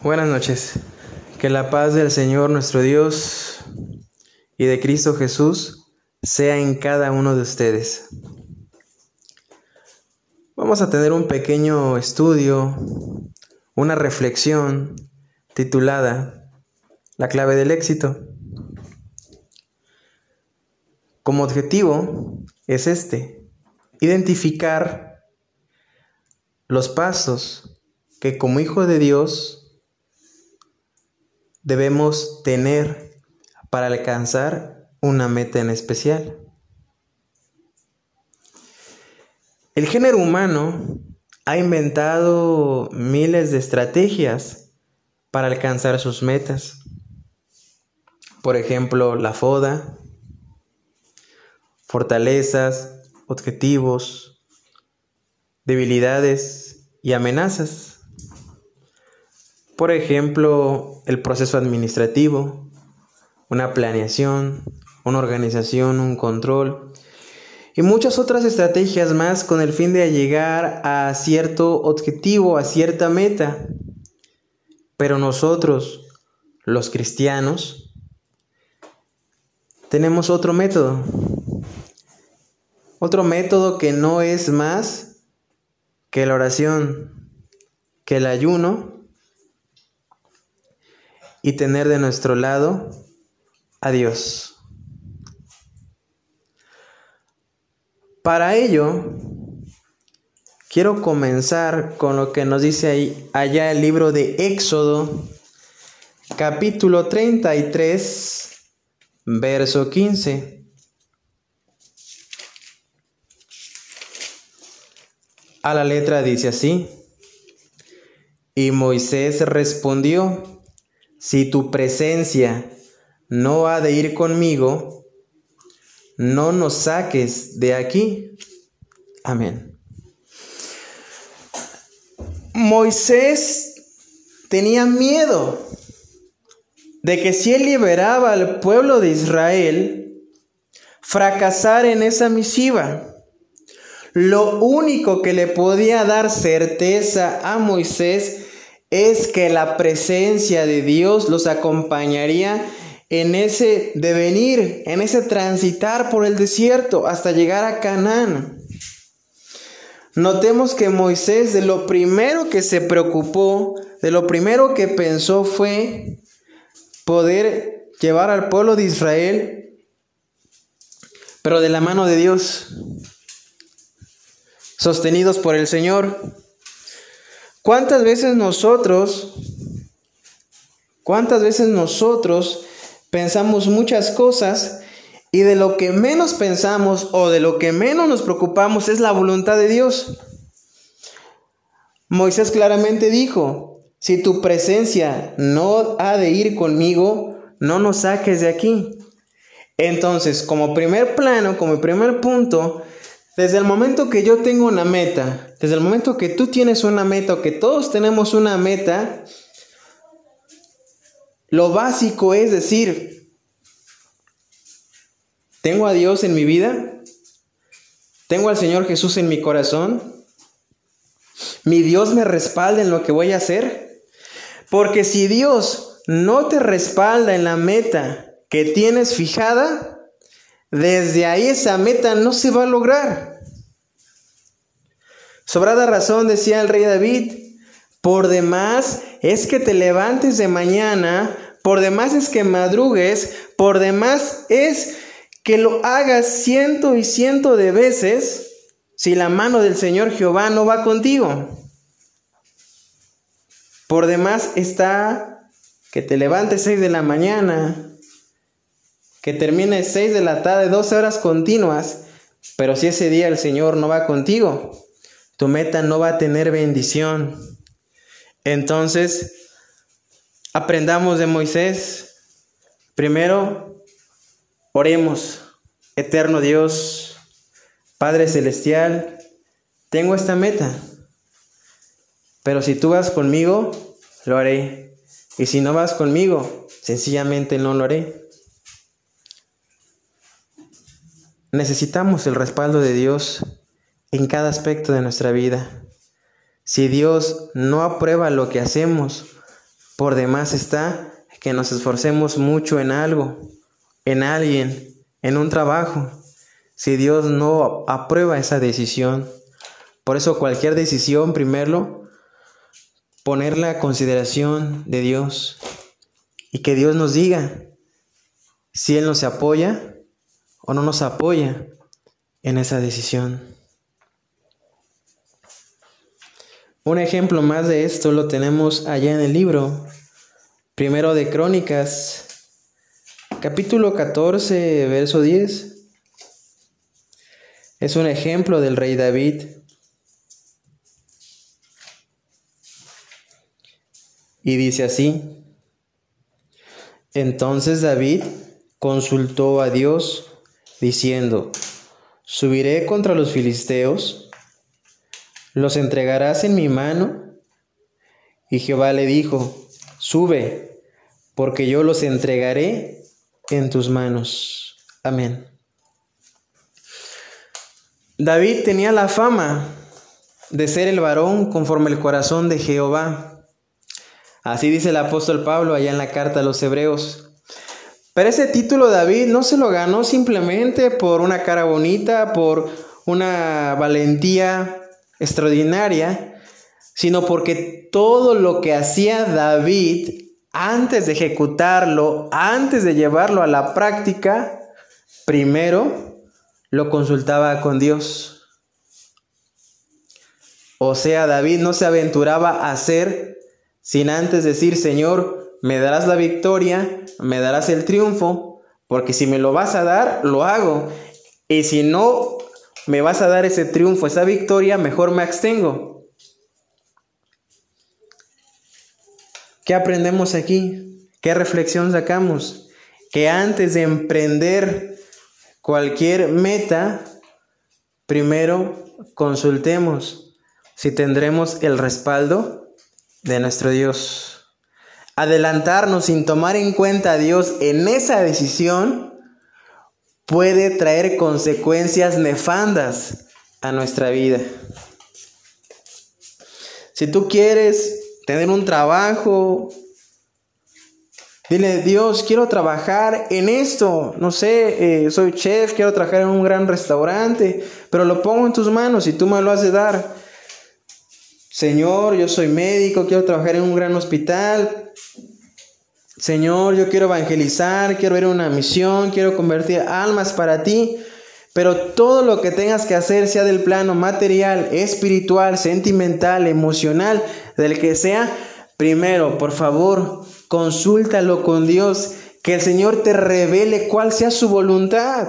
Buenas noches. Que la paz del Señor nuestro Dios y de Cristo Jesús sea en cada uno de ustedes. Vamos a tener un pequeño estudio, una reflexión titulada La clave del éxito. Como objetivo es este, identificar los pasos que como hijo de Dios debemos tener para alcanzar una meta en especial. El género humano ha inventado miles de estrategias para alcanzar sus metas. Por ejemplo, la foda, fortalezas, objetivos, debilidades y amenazas. Por ejemplo, el proceso administrativo, una planeación, una organización, un control y muchas otras estrategias más con el fin de llegar a cierto objetivo, a cierta meta. Pero nosotros, los cristianos, tenemos otro método. Otro método que no es más que la oración, que el ayuno y tener de nuestro lado a Dios. Para ello, quiero comenzar con lo que nos dice ahí, allá el libro de Éxodo, capítulo 33, verso 15. A la letra dice así. Y Moisés respondió, si tu presencia no ha de ir conmigo, no nos saques de aquí. Amén. Moisés tenía miedo de que si él liberaba al pueblo de Israel, fracasar en esa misiva. Lo único que le podía dar certeza a Moisés es que la presencia de Dios los acompañaría en ese devenir, en ese transitar por el desierto hasta llegar a Canaán. Notemos que Moisés de lo primero que se preocupó, de lo primero que pensó fue poder llevar al pueblo de Israel, pero de la mano de Dios sostenidos por el Señor. ¿Cuántas veces nosotros, cuántas veces nosotros pensamos muchas cosas y de lo que menos pensamos o de lo que menos nos preocupamos es la voluntad de Dios? Moisés claramente dijo, si tu presencia no ha de ir conmigo, no nos saques de aquí. Entonces, como primer plano, como primer punto, desde el momento que yo tengo una meta, desde el momento que tú tienes una meta o que todos tenemos una meta, lo básico es decir, ¿tengo a Dios en mi vida? ¿Tengo al Señor Jesús en mi corazón? ¿Mi Dios me respalda en lo que voy a hacer? Porque si Dios no te respalda en la meta que tienes fijada, desde ahí esa meta no se va a lograr. Sobrada razón, decía el rey David, por demás es que te levantes de mañana, por demás es que madrugues, por demás es que lo hagas ciento y ciento de veces si la mano del Señor Jehová no va contigo. Por demás está que te levantes seis de la mañana, que termine 6 de la tarde, 12 horas continuas, pero si ese día el Señor no va contigo, tu meta no va a tener bendición. Entonces, aprendamos de Moisés. Primero, oremos, eterno Dios, Padre Celestial, tengo esta meta, pero si tú vas conmigo, lo haré. Y si no vas conmigo, sencillamente no lo haré. Necesitamos el respaldo de Dios en cada aspecto de nuestra vida. Si Dios no aprueba lo que hacemos por demás está que nos esforcemos mucho en algo, en alguien, en un trabajo, si Dios no aprueba esa decisión. Por eso cualquier decisión, primero, ponerla a consideración de Dios y que Dios nos diga si Él nos apoya o no nos apoya en esa decisión. Un ejemplo más de esto lo tenemos allá en el libro primero de Crónicas, capítulo 14, verso 10. Es un ejemplo del rey David. Y dice así, entonces David consultó a Dios diciendo, ¿subiré contra los filisteos? ¿Los entregarás en mi mano? Y Jehová le dijo, sube, porque yo los entregaré en tus manos. Amén. David tenía la fama de ser el varón conforme el corazón de Jehová. Así dice el apóstol Pablo allá en la carta a los hebreos. Pero ese título David no se lo ganó simplemente por una cara bonita, por una valentía extraordinaria, sino porque todo lo que hacía David antes de ejecutarlo, antes de llevarlo a la práctica, primero lo consultaba con Dios. O sea, David no se aventuraba a hacer sin antes decir, Señor, me darás la victoria, me darás el triunfo, porque si me lo vas a dar, lo hago. Y si no me vas a dar ese triunfo, esa victoria, mejor me abstengo. ¿Qué aprendemos aquí? ¿Qué reflexión sacamos? Que antes de emprender cualquier meta, primero consultemos si tendremos el respaldo de nuestro Dios adelantarnos sin tomar en cuenta a Dios en esa decisión puede traer consecuencias nefandas a nuestra vida. Si tú quieres tener un trabajo, dile, Dios, quiero trabajar en esto, no sé, eh, soy chef, quiero trabajar en un gran restaurante, pero lo pongo en tus manos y tú me lo has de dar. Señor, yo soy médico, quiero trabajar en un gran hospital. Señor, yo quiero evangelizar, quiero ver una misión, quiero convertir almas para ti. Pero todo lo que tengas que hacer, sea del plano material, espiritual, sentimental, emocional, del que sea, primero, por favor, consúltalo con Dios, que el Señor te revele cuál sea su voluntad.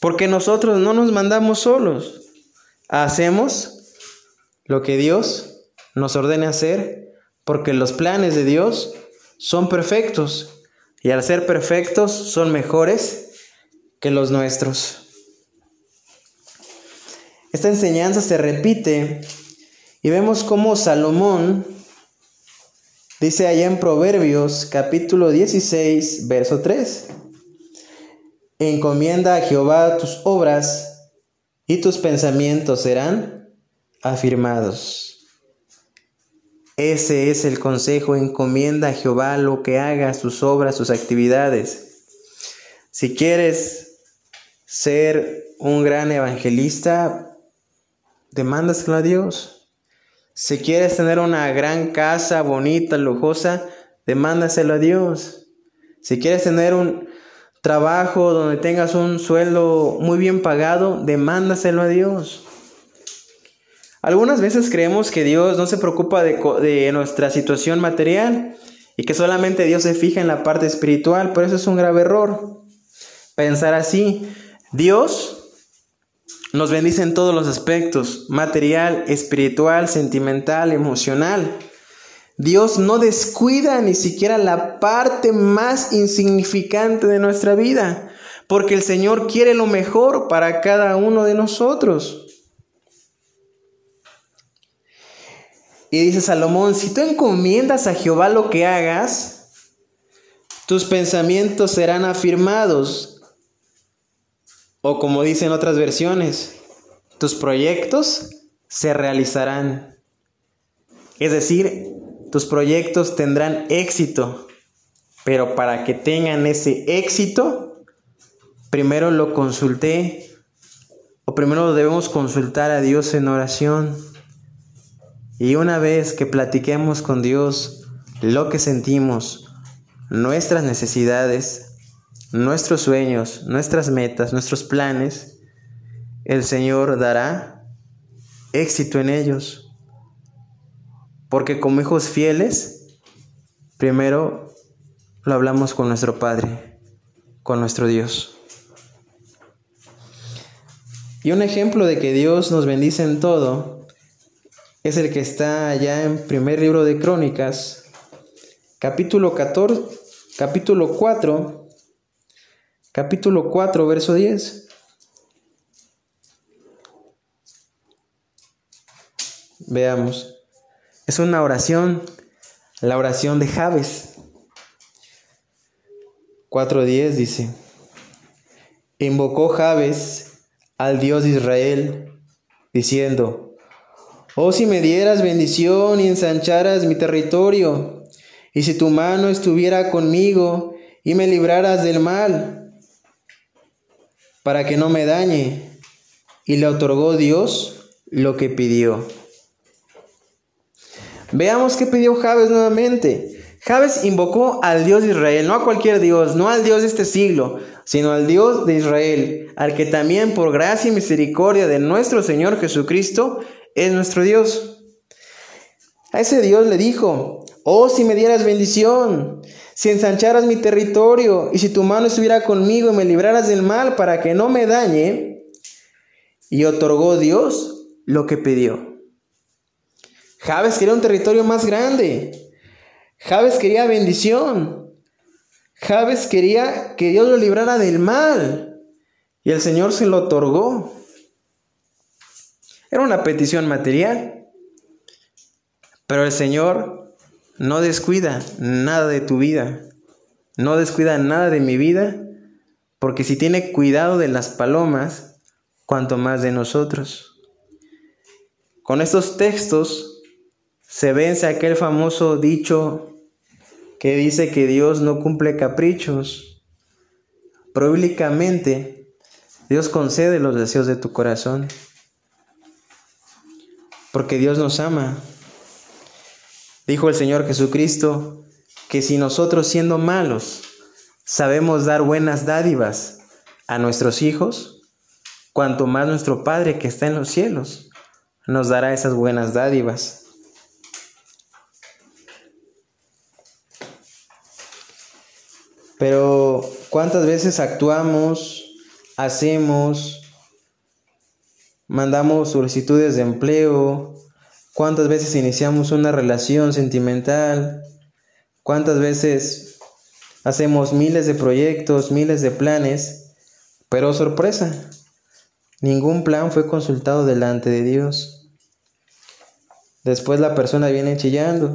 Porque nosotros no nos mandamos solos. Hacemos lo que Dios nos ordene hacer porque los planes de Dios son perfectos y al ser perfectos son mejores que los nuestros. Esta enseñanza se repite y vemos cómo Salomón dice allá en Proverbios capítulo 16, verso 3, encomienda a Jehová tus obras y tus pensamientos serán afirmados. Ese es el consejo, encomienda a Jehová lo que haga, sus obras, sus actividades. Si quieres ser un gran evangelista, demándaselo a Dios. Si quieres tener una gran casa bonita, lujosa, demándaselo a Dios. Si quieres tener un, trabajo donde tengas un sueldo muy bien pagado, demándaselo a Dios. Algunas veces creemos que Dios no se preocupa de, nuestra situación material y que solamente Dios se fija en la parte espiritual, pero eso es un grave error. Pensar así, Dios nos bendice en todos los aspectos, material, espiritual, sentimental, emocional. Dios no descuida ni siquiera la parte más insignificante de nuestra vida, porque el Señor quiere lo mejor para cada uno de nosotros. Y dice Salomón, si tú encomiendas a Jehová lo que hagas, tus pensamientos serán afirmados. O como dicen otras versiones, tus proyectos se realizarán. Es decir, tus proyectos tendrán éxito, pero para que tengan ese éxito, primero lo consulté, o primero debemos consultar a Dios en oración. Y una vez que platiquemos con Dios lo que sentimos, nuestras necesidades, nuestros sueños, nuestras metas, nuestros planes, el Señor dará éxito en ellos. Porque como hijos fieles, primero lo hablamos con nuestro Padre, con nuestro Dios. Y un ejemplo de que Dios nos bendice en todo es el que está allá en primer libro de Crónicas, capítulo 14, capítulo 4, capítulo 4, verso 10. Veamos. Es una oración, la oración de Javes. 4.10 dice, invocó Javes al Dios de Israel, diciendo, oh si me dieras bendición y ensancharas mi territorio, y si tu mano estuviera conmigo y me libraras del mal, para que no me dañe. Y le otorgó Dios lo que pidió. Veamos qué pidió Javes nuevamente. Javes invocó al Dios de Israel, no a cualquier Dios, no al Dios de este siglo, sino al Dios de Israel, al que también por gracia y misericordia de nuestro Señor Jesucristo es nuestro Dios. A ese Dios le dijo, oh si me dieras bendición, si ensancharas mi territorio y si tu mano estuviera conmigo y me libraras del mal para que no me dañe, y otorgó Dios lo que pidió. Javes quería un territorio más grande. Javes quería bendición. Javes quería que Dios lo librara del mal. Y el Señor se lo otorgó. Era una petición material. Pero el Señor no descuida nada de tu vida. No descuida nada de mi vida. Porque si tiene cuidado de las palomas, cuanto más de nosotros. Con estos textos se vence aquel famoso dicho que dice que Dios no cumple caprichos. Públicamente, Dios concede los deseos de tu corazón. Porque Dios nos ama. Dijo el Señor Jesucristo que si nosotros siendo malos sabemos dar buenas dádivas a nuestros hijos, cuanto más nuestro Padre que está en los cielos nos dará esas buenas dádivas. Pero ¿cuántas veces actuamos, hacemos, mandamos solicitudes de empleo? ¿Cuántas veces iniciamos una relación sentimental? ¿Cuántas veces hacemos miles de proyectos, miles de planes? Pero sorpresa, ningún plan fue consultado delante de Dios. Después la persona viene chillando.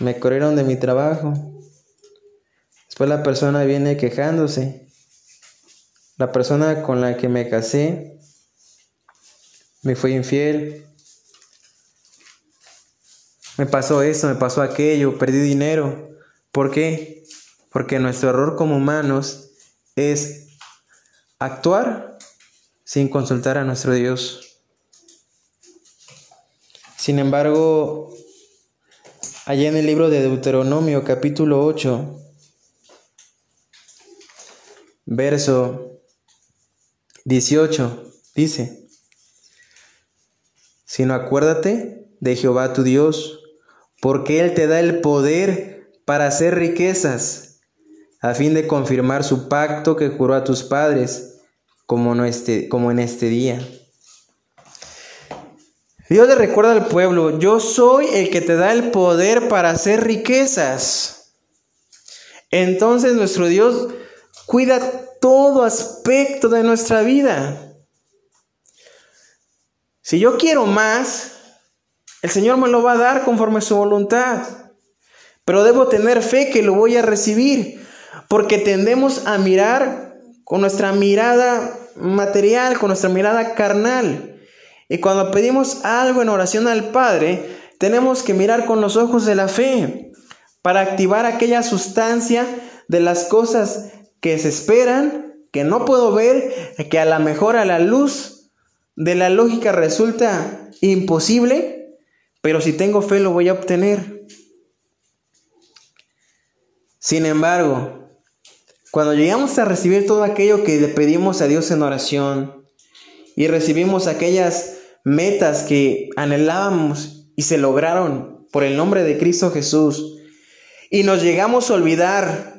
Me corrieron de mi trabajo. Después la persona viene quejándose. La persona con la que me casé me fue infiel. Me pasó esto, me pasó aquello, perdí dinero. ¿Por qué? Porque nuestro error como humanos es actuar sin consultar a nuestro Dios. Sin embargo, allá en el libro de Deuteronomio capítulo 8, verso 18, dice, sino acuérdate de Jehová tu Dios, porque Él te da el poder para hacer riquezas, a fin de confirmar su pacto que juró a tus padres, como, no este, como en este día. Dios le recuerda al pueblo, yo soy el que te da el poder para hacer riquezas. Entonces nuestro Dios cuida todo aspecto de nuestra vida. Si yo quiero más, el Señor me lo va a dar conforme a su voluntad. Pero debo tener fe que lo voy a recibir, porque tendemos a mirar con nuestra mirada material, con nuestra mirada carnal. Y cuando pedimos algo en oración al Padre, tenemos que mirar con los ojos de la fe para activar aquella sustancia de las cosas que se esperan, que no puedo ver, que a lo mejor a la luz de la lógica resulta imposible, pero si tengo fe lo voy a obtener. Sin embargo, cuando llegamos a recibir todo aquello que le pedimos a Dios en oración y recibimos aquellas metas que anhelábamos y se lograron por el nombre de Cristo Jesús, y nos llegamos a olvidar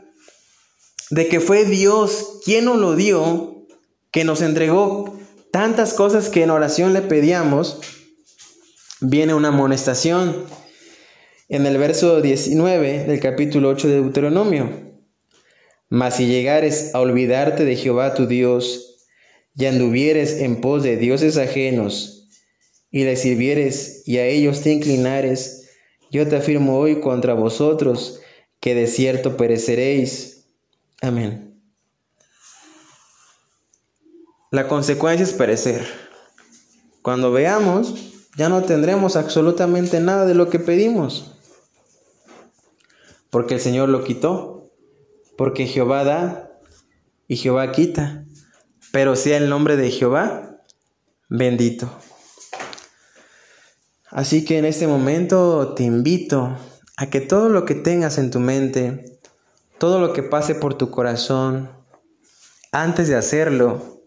de que fue Dios quien nos lo dio, que nos entregó tantas cosas que en oración le pedíamos, viene una amonestación en el verso 19 del capítulo 8 de Deuteronomio. Mas si llegares a olvidarte de Jehová tu Dios, y anduvieres en pos de dioses ajenos, y les sirvieres y a ellos te inclinares, yo te afirmo hoy contra vosotros que de cierto pereceréis. Amén. La consecuencia es perecer. Cuando veamos, ya no tendremos absolutamente nada de lo que pedimos. Porque el Señor lo quitó. Porque Jehová da y Jehová quita. Pero sea el nombre de Jehová bendito. Así que en este momento te invito a que todo lo que tengas en tu mente, todo lo que pase por tu corazón, antes de hacerlo,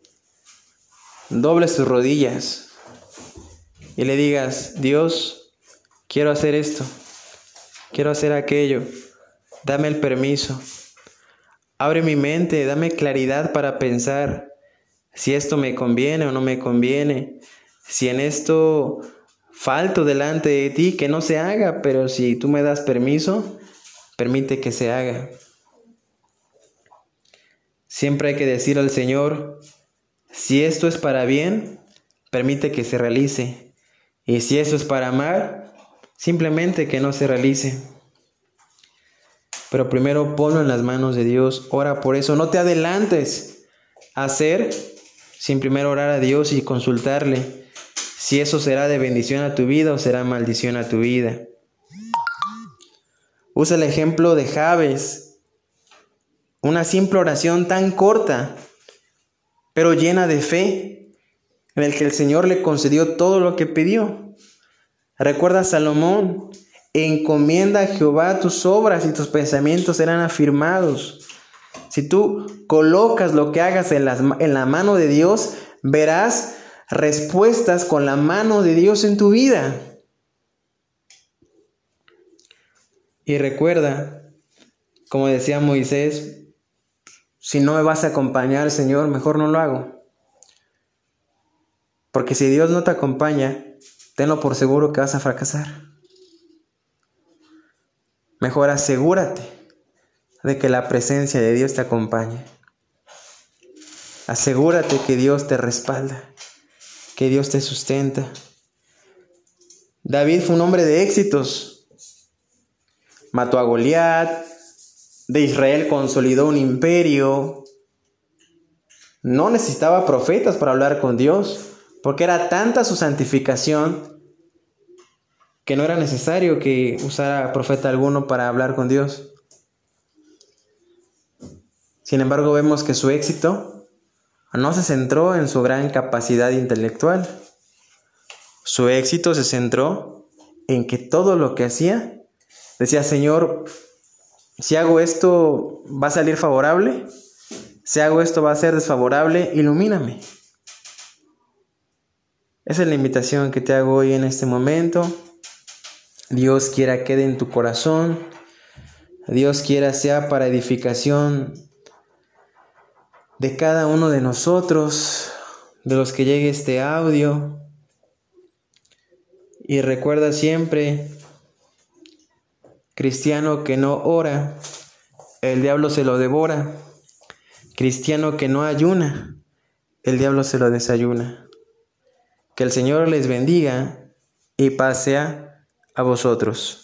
dobles tus rodillas y le digas, Dios, quiero hacer esto, quiero hacer aquello, dame el permiso, abre mi mente, dame claridad para pensar si esto me conviene o no me conviene, si en esto falto delante de ti, que no se haga, pero si tú me das permiso, permite que se haga. Siempre hay que decir al Señor, si esto es para bien, permite que se realice. Y si eso es para amar, simplemente que no se realice. Pero primero ponlo en las manos de Dios, ora por eso, no te adelantes a hacer sin primero orar a Dios y consultarle si eso será de bendición a tu vida o será maldición a tu vida. Usa el ejemplo de Javes, una simple oración tan corta, pero llena de fe, en el que el Señor le concedió todo lo que pidió. Recuerda Salomón, encomienda a Jehová tus obras y tus pensamientos serán afirmados. Si tú colocas lo que hagas en, en la mano de Dios, verás respuestas con la mano de Dios en tu vida. Y recuerda, como decía Moisés, si no me vas a acompañar, Señor, mejor no lo hago. Porque si Dios no te acompaña, tenlo por seguro que vas a fracasar. Mejor asegúrate de que la presencia de Dios te acompañe. Asegúrate que Dios te respalda, que Dios te sustenta. David fue un hombre de éxitos. Mató a Goliat, de Israel consolidó un imperio. No necesitaba profetas para hablar con Dios porque era tanta su santificación que no era necesario que usara profeta alguno para hablar con Dios. Sin embargo, vemos que su éxito no se centró en su gran capacidad intelectual. Su éxito se centró en que todo lo que hacía, decía, Señor, si hago esto, ¿va a salir favorable? Si hago esto, ¿va a ser desfavorable? Ilumíname. Esa es la invitación que te hago hoy en este momento. Dios quiera quede en tu corazón. Dios quiera sea para edificación de cada uno de nosotros, de los que llegue este audio. Y recuerda siempre, cristiano que no ora, el diablo se lo devora. Cristiano que no ayuna, el diablo se lo desayuna. Que el Señor les bendiga y pase a vosotros.